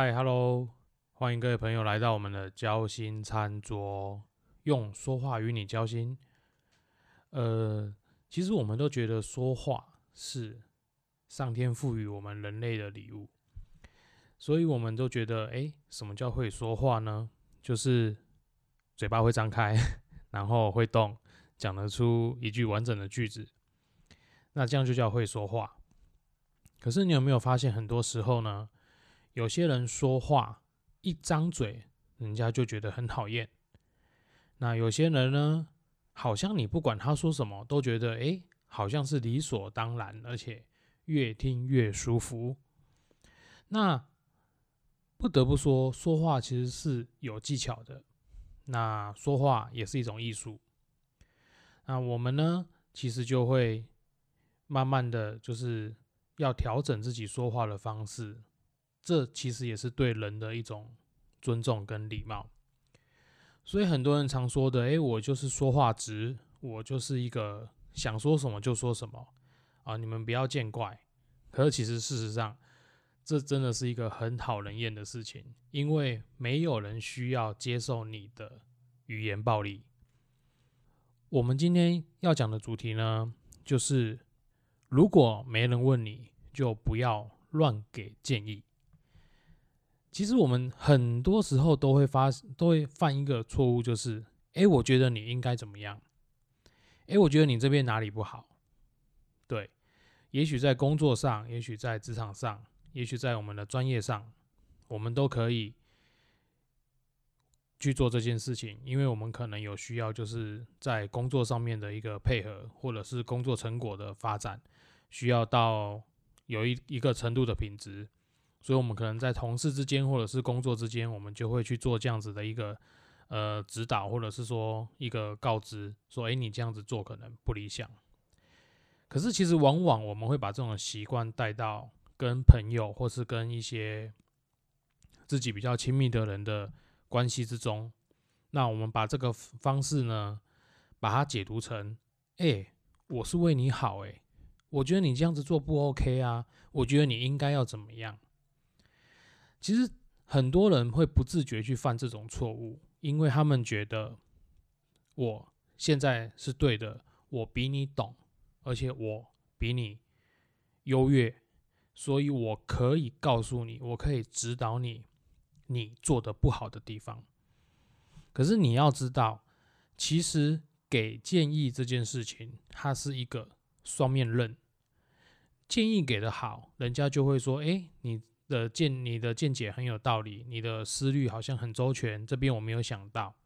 嗨，Hello，欢迎各位朋友来到我们的交心餐桌，用说话与你交心。呃，其实我们都觉得说话是上天赋予我们人类的礼物，所以我们都觉得，哎，什么叫会说话呢？就是嘴巴会张开，然后会动，讲得出一句完整的句子，那这样就叫会说话。可是你有没有发现，很多时候呢？有些人说话一张嘴，人家就觉得很讨厌。那有些人呢，好像你不管他说什么，都觉得哎，好像是理所当然，而且越听越舒服。那不得不说，说话其实是有技巧的。那说话也是一种艺术。那我们呢，其实就会慢慢的就是要调整自己说话的方式。这其实也是对人的一种尊重跟礼貌，所以很多人常说的，哎，我就是说话直，我就是一个想说什么就说什么啊，你们不要见怪。可是其实事实上，这真的是一个很讨人厌的事情，因为没有人需要接受你的语言暴力。我们今天要讲的主题呢，就是如果没人问你，就不要乱给建议。其实我们很多时候都会发，都会犯一个错误，就是，哎，我觉得你应该怎么样？哎，我觉得你这边哪里不好？对，也许在工作上，也许在职场上，也许在我们的专业上，我们都可以去做这件事情，因为我们可能有需要，就是在工作上面的一个配合，或者是工作成果的发展，需要到有一一个程度的品质。所以，我们可能在同事之间，或者是工作之间，我们就会去做这样子的一个呃指导，或者是说一个告知，说：“哎，你这样子做可能不理想。”可是，其实往往我们会把这种习惯带到跟朋友，或是跟一些自己比较亲密的人的关系之中。那我们把这个方式呢，把它解读成：“哎，我是为你好，哎，我觉得你这样子做不 OK 啊，我觉得你应该要怎么样。”其实很多人会不自觉去犯这种错误，因为他们觉得我现在是对的，我比你懂，而且我比你优越，所以我可以告诉你，我可以指导你，你做的不好的地方。可是你要知道，其实给建议这件事情，它是一个双面刃。建议给的好，人家就会说：“哎，你。”的见你的见解很有道理，你的思虑好像很周全，这边我没有想到。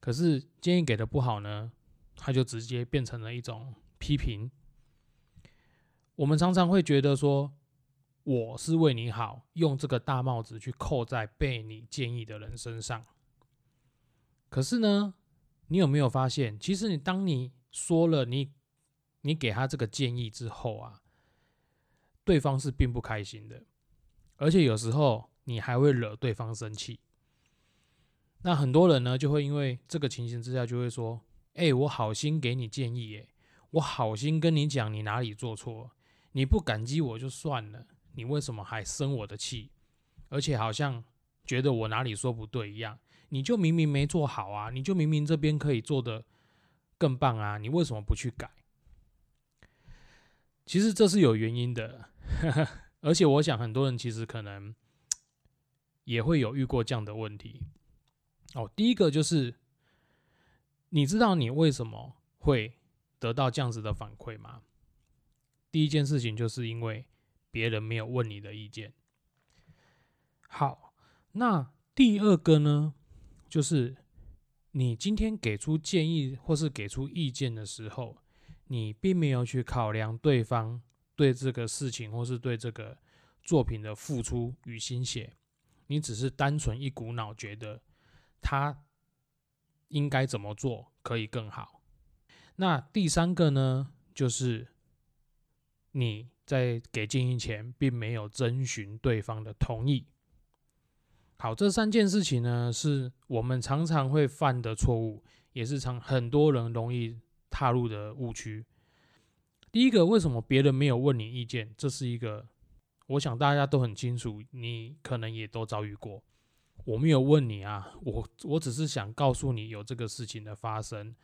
可是建议给的不好呢，他就直接变成了一种批评。我们常常会觉得说，我是为你好，用这个大帽子去扣在被你建议的人身上。可是呢，你有没有发现，其实你当你说了你你给他这个建议之后啊，对方是并不开心的。而且有时候你还会惹对方生气，那很多人呢就会因为这个情形之下就会说：“哎，我好心给你建议，哎，我好心跟你讲你哪里做错，你不感激我就算了，你为什么还生我的气？而且好像觉得我哪里说不对一样，你就明明没做好啊，你就明明这边可以做的更棒啊，你为什么不去改？其实这是有原因的。”而且我想，很多人其实可能也会有遇过这样的问题。哦，第一个就是，你知道你为什么会得到这样子的反馈吗？第一件事情就是因为别人没有问你的意见。好，那第二个呢，就是你今天给出建议或是给出意见的时候，你并没有去考量对方。对这个事情，或是对这个作品的付出与心血，你只是单纯一股脑觉得他应该怎么做可以更好。那第三个呢，就是你在给建议前，并没有征询对方的同意。好，这三件事情呢，是我们常常会犯的错误，也是常很多人容易踏入的误区。第一个，为什么别人没有问你意见？这是一个我想大家都很清楚，你可能也都遭遇过。我没有问你啊，我我只是想告诉你有这个事情的发生。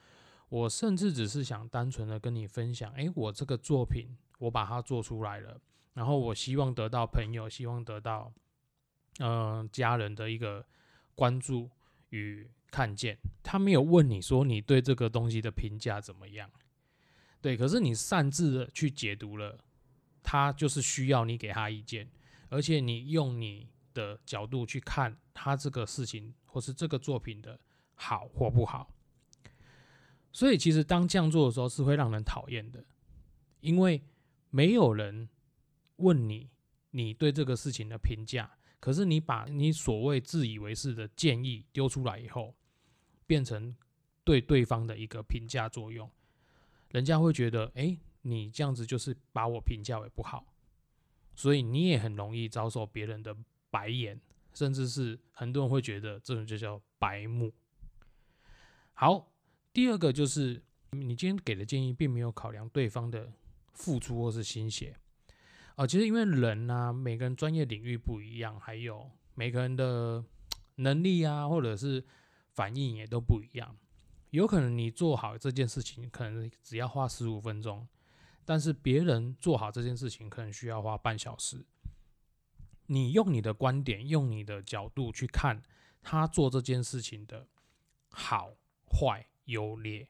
我甚至只是想单纯的跟你分享，诶，我这个作品我把它做出来了，然后我希望得到朋友，希望得到嗯家人的一个关注与看见。他没有问你说你对这个东西的评价怎么样，对，可是你擅自的去解读了，他就是需要你给他意见，而且你用你的角度去看他这个事情或是这个作品的好或不好。所以，其实当这样做的时候是会让人讨厌的，因为没有人问你你对这个事情的评价，可是你把你所谓自以为是的建议丢出来以后，变成对对方的一个评价作用，人家会觉得，哎，你这样子就是把我评价为不好，所以你也很容易遭受别人的白眼，甚至是很多人会觉得这种就叫白目。好。第二个就是，你今天给的建议并没有考量对方的付出或是心血啊。其实因为人呢，每个人专业领域不一样，还有每个人的能力啊，或者是反应也都不一样。有可能你做好这件事情，可能只要花十五分钟，但是别人做好这件事情，可能需要花半小时。你用你的观点，用你的角度去看他做这件事情的好坏。优劣，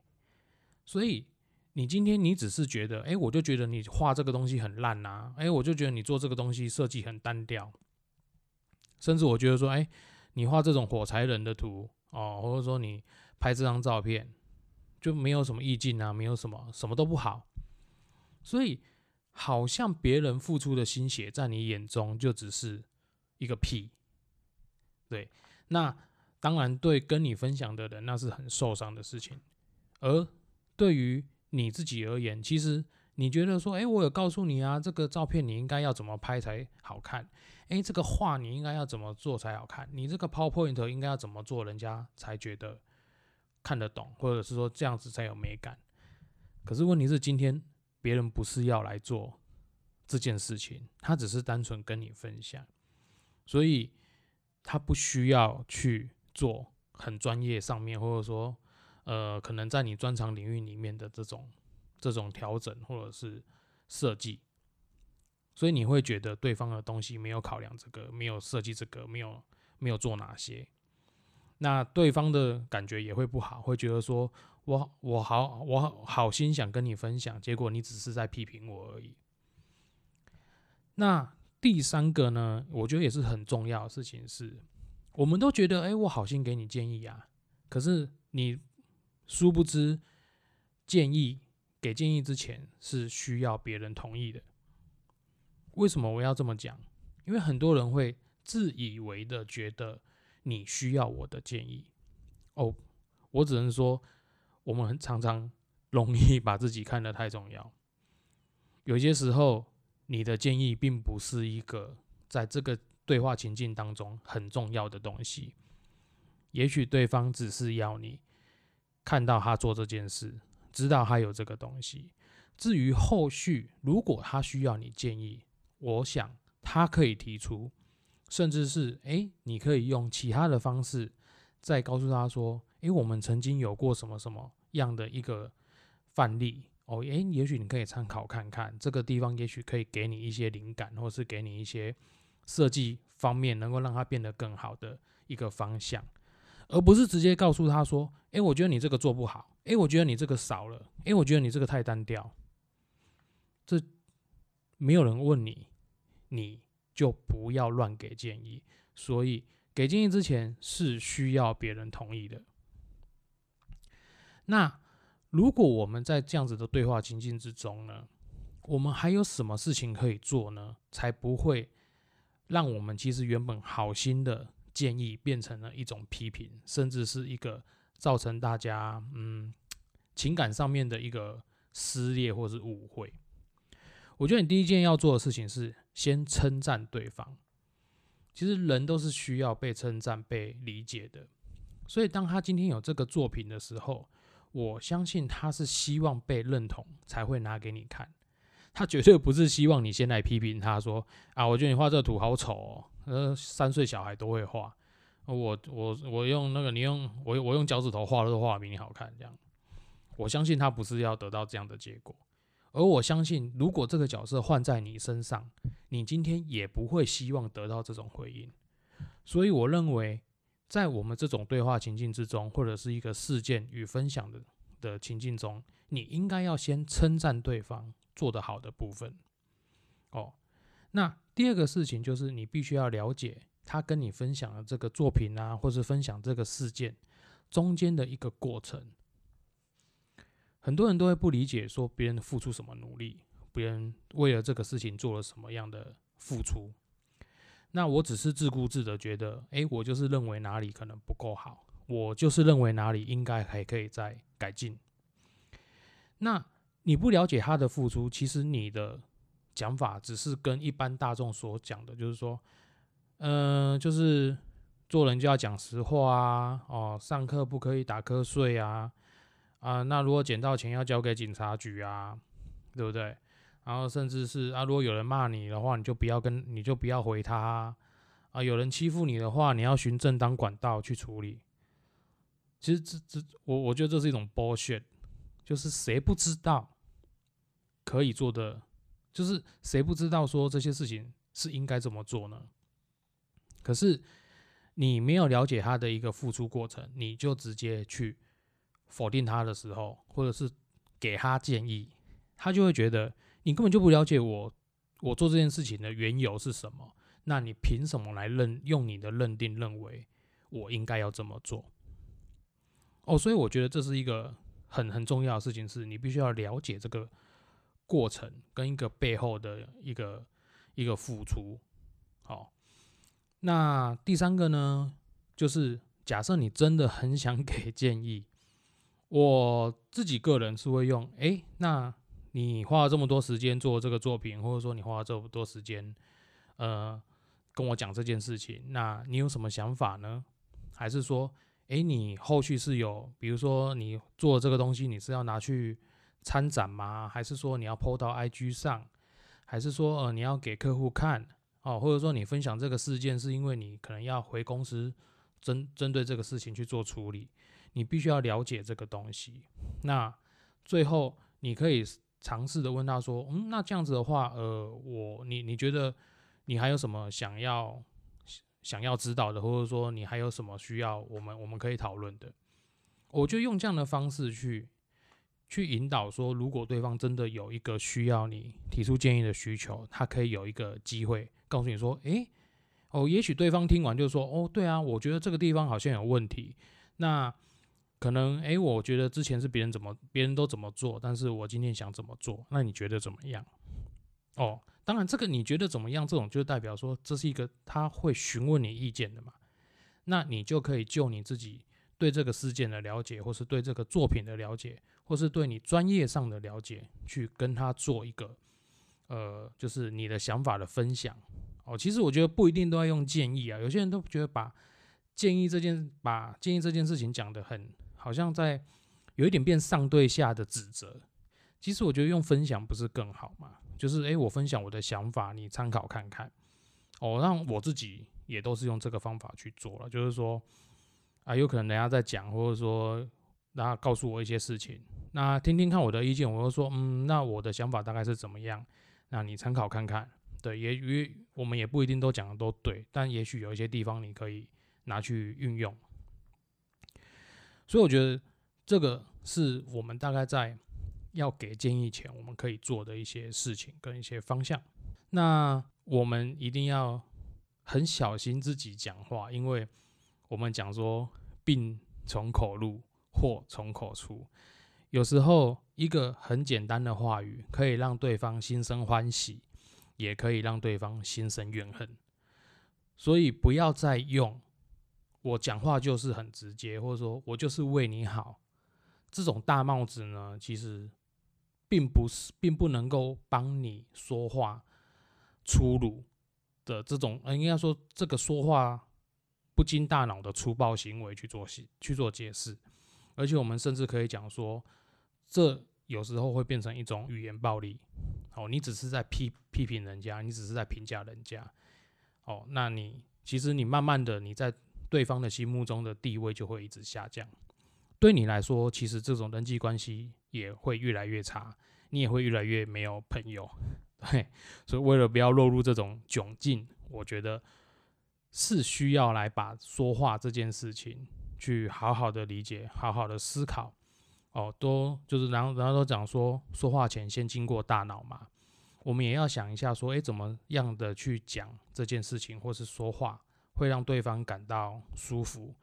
所以你今天你只是觉得，哎，我就觉得你画这个东西很烂呐，哎，我就觉得你做这个东西设计很单调，甚至我觉得说，哎，你画这种火柴人的图哦，或者说你拍这张照片就没有什么意境啊，没有什么，什么都不好，所以好像别人付出的心血在你眼中就只是一个屁，对，那。当然，对跟你分享的人，那是很受伤的事情。而对于你自己而言，其实你觉得说，哎，我有告诉你啊，这个照片你应该要怎么拍才好看？哎，这个画你应该要怎么做才好看？你这个 PowerPoint 应该要怎么做，人家才觉得看得懂，或者是说这样子才有美感？可是问题是，今天别人不是要来做这件事情，他只是单纯跟你分享，所以他不需要去。做很专业上面，或者说，呃，可能在你专长领域里面的这种这种调整或者是设计，所以你会觉得对方的东西没有考量这个，没有设计这个，没有没有做哪些，那对方的感觉也会不好，会觉得说我我好我好心想跟你分享，结果你只是在批评我而已。那第三个呢，我觉得也是很重要的事情是。我们都觉得，哎，我好心给你建议啊，可是你殊不知，建议给建议之前是需要别人同意的。为什么我要这么讲？因为很多人会自以为的觉得你需要我的建议。哦，我只能说，我们常常容易把自己看得太重要。有些时候，你的建议并不是一个在这个。对话情境当中很重要的东西，也许对方只是要你看到他做这件事，知道他有这个东西。至于后续，如果他需要你建议，我想他可以提出，甚至是哎，你可以用其他的方式再告诉他说，哎，我们曾经有过什么什么样的一个范例哦，哎，也许你可以参考看看，这个地方也许可以给你一些灵感，或是给你一些。设计方面能够让它变得更好的一个方向，而不是直接告诉他说：“哎，我觉得你这个做不好，哎，我觉得你这个少了，哎，我觉得你这个太单调。”这没有人问你，你就不要乱给建议。所以给建议之前是需要别人同意的。那如果我们在这样子的对话情境之中呢，我们还有什么事情可以做呢？才不会？让我们其实原本好心的建议变成了一种批评，甚至是一个造成大家嗯情感上面的一个撕裂或是误会。我觉得你第一件要做的事情是先称赞对方。其实人都是需要被称赞、被理解的，所以当他今天有这个作品的时候，我相信他是希望被认同才会拿给你看。他绝对不是希望你先来批评他说啊，我觉得你画这个图好丑哦，呃，三岁小孩都会画，我我我用那个你用我我用脚趾头画的画比你好看，这样，我相信他不是要得到这样的结果，而我相信如果这个角色换在你身上，你今天也不会希望得到这种回应，所以我认为。在我们这种对话情境之中，或者是一个事件与分享的的情境中，你应该要先称赞对方做得好的部分。哦，那第二个事情就是你必须要了解他跟你分享的这个作品啊，或是分享这个事件中间的一个过程。很多人都会不理解，说别人付出什么努力，别人为了这个事情做了什么样的付出。那我只是自顾自的觉得，哎，我就是认为哪里可能不够好，我就是认为哪里应该还可以再改进。那你不了解他的付出，其实你的讲法只是跟一般大众所讲的，就是说，嗯，就是做人就要讲实话啊，哦，上课不可以打瞌睡啊，啊，那如果捡到钱要交给警察局啊，对不对？然后甚至是啊，如果有人骂你的话，你就不要跟，你就不要回他啊。有人欺负你的话，你要循正当管道去处理。其实这这，我我觉得这是一种 bullshit，就是谁不知道可以做的，就是谁不知道说这些事情是应该怎么做呢？可是你没有了解他的一个付出过程，你就直接去否定他的时候，或者是给他建议，他就会觉得。你根本就不了解我，我做这件事情的缘由是什么？那你凭什么来认用你的认定认为我应该要这么做？哦，所以我觉得这是一个很很重要的事情，是你必须要了解这个过程跟一个背后的一个一个付出。好，那第三个呢，就是假设你真的很想给建议，我自己个人是会用，哎，那。你花了这么多时间做这个作品，或者说你花了这么多时间，呃，跟我讲这件事情，那你有什么想法呢？还是说，诶，你后续是有，比如说你做这个东西，你是要拿去参展吗？还是说你要 PO 到 IG 上？还是说，呃，你要给客户看？哦，或者说你分享这个事件是因为你可能要回公司针针对这个事情去做处理？你必须要了解这个东西。那最后你可以。尝试的问他说：“嗯，那这样子的话，呃，我你你觉得你还有什么想要想要知道的，或者说你还有什么需要我们我们可以讨论的？我就用这样的方式去去引导说，如果对方真的有一个需要你提出建议的需求，他可以有一个机会告诉你说：，诶，哦，也许对方听完就说：，哦，对啊，我觉得这个地方好像有问题。那。”可能哎，我觉得之前是别人怎么，别人都怎么做，但是我今天想怎么做，那你觉得怎么样？哦，当然这个你觉得怎么样，这种就代表说这是一个他会询问你意见的嘛，那你就可以就你自己对这个事件的了解，或是对这个作品的了解，或是对你专业上的了解，去跟他做一个呃，就是你的想法的分享。哦，其实我觉得不一定都要用建议啊，有些人都觉得把建议这件把建议这件事情讲得很。好像在有一点变上对下的指责，其实我觉得用分享不是更好吗？就是诶，我分享我的想法，你参考看看。哦，让我自己也都是用这个方法去做了，就是说啊，有可能人家在讲，或者说那告诉我一些事情，那听听看我的意见，我就说嗯，那我的想法大概是怎么样？那你参考看看。对，也与我们也不一定都讲的都对，但也许有一些地方你可以拿去运用。所以我觉得这个是我们大概在要给建议前，我们可以做的一些事情跟一些方向。那我们一定要很小心自己讲话，因为我们讲说病从口入，祸从口出。有时候一个很简单的话语，可以让对方心生欢喜，也可以让对方心生怨恨。所以不要再用。我讲话就是很直接，或者说我就是为你好，这种大帽子呢，其实并不是，并不能够帮你说话粗鲁的这种，呃，应该说这个说话不经大脑的粗暴行为去做去去做解释，而且我们甚至可以讲说，这有时候会变成一种语言暴力，哦，你只是在批批评人家，你只是在评价人家，哦，那你其实你慢慢的你在对方的心目中的地位就会一直下降，对你来说，其实这种人际关系也会越来越差，你也会越来越没有朋友，对，所以为了不要落入这种窘境，我觉得是需要来把说话这件事情去好好的理解，好好的思考。哦，都就是然后然后都讲说，说话前先经过大脑嘛，我们也要想一下说，诶，怎么样的去讲这件事情，或是说话会让对方感到舒服，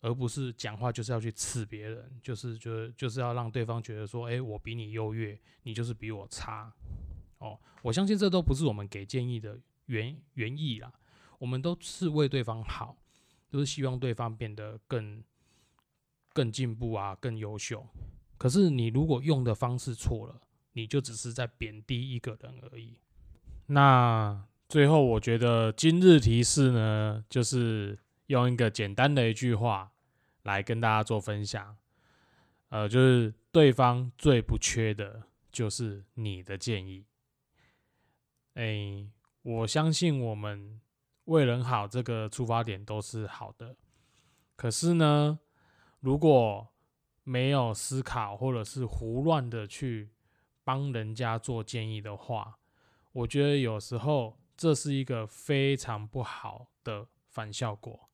而不是讲话就是要去刺别人，就是就就是要让对方觉得说，诶，我比你优越，你就是比我差。哦，我相信这都不是我们给建议的原原意啦，我们都是为对方好，都是希望对方变得更更进步啊，更优秀。可是你如果用的方式错了，你就只是在贬低一个人而已。那最后，我觉得今日提示呢，就是用一个简单的一句话来跟大家做分享。呃，就是对方最不缺的就是你的建议。哎，我相信我们为人好这个出发点都是好的。可是呢，如果没有思考，或者是胡乱的去帮人家做建议的话，我觉得有时候这是一个非常不好的反效果。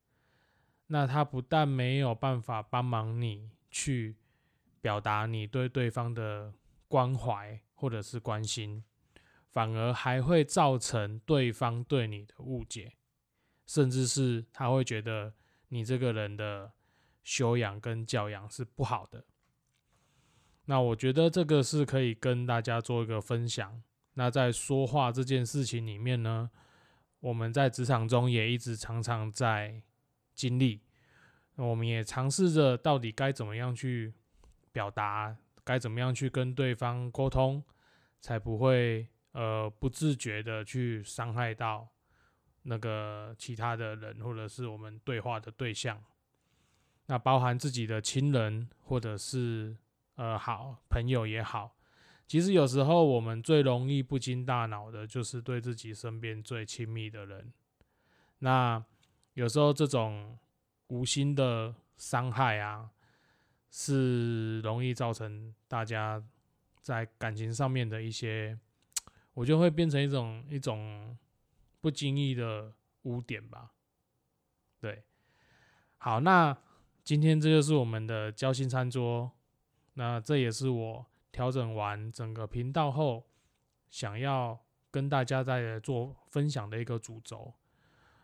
那他不但没有办法帮忙你去表达你对对方的关怀或者是关心，反而还会造成对方对你的误解，甚至是他会觉得你这个人的。修养跟教养是不好的，那我觉得这个是可以跟大家做一个分享。那在说话这件事情里面呢，我们在职场中也一直常常在经历，我们也尝试着到底该怎么样去表达，该怎么样去跟对方沟通，才不会呃不自觉的去伤害到那个其他的人，或者是我们对话的对象。那包含自己的亲人，或者是呃好朋友也好，其实有时候我们最容易不经大脑的，就是对自己身边最亲密的人。那有时候这种无心的伤害啊，是容易造成大家在感情上面的一些，我就会变成一种一种不经意的污点吧。对，好，那。今天这就是我们的交心餐桌，那这也是我调整完整个频道后，想要跟大家在做分享的一个主轴。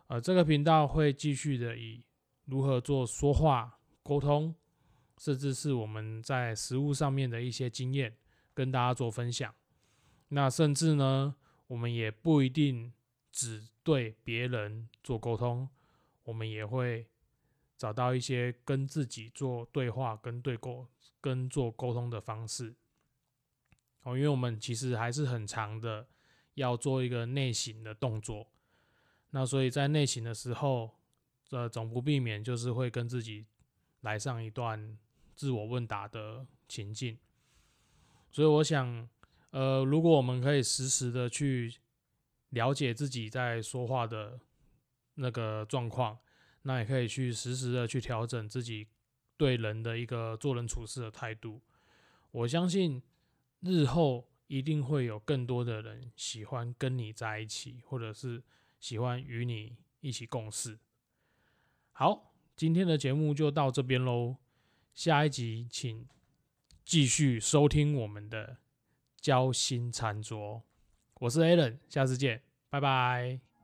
呃，这个频道会继续的以如何做说话沟通，甚至是我们在实物上面的一些经验，跟大家做分享。那甚至呢，我们也不一定只对别人做沟通，我们也会。找到一些跟自己做对话、跟对沟、跟做沟通的方式哦，因为我们其实还是很长的要做一个内省的动作，那所以在内省的时候，呃，总不避免就是会跟自己来上一段自我问答的情境，所以我想，呃，如果我们可以实时的去了解自己在说话的那个状况。那也可以去实时的去调整自己对人的一个做人处事的态度。我相信日后一定会有更多的人喜欢跟你在一起，或者是喜欢与你一起共事。好，今天的节目就到这边喽。下一集请继续收听我们的交心餐桌。我是 Alan，下次见，拜拜。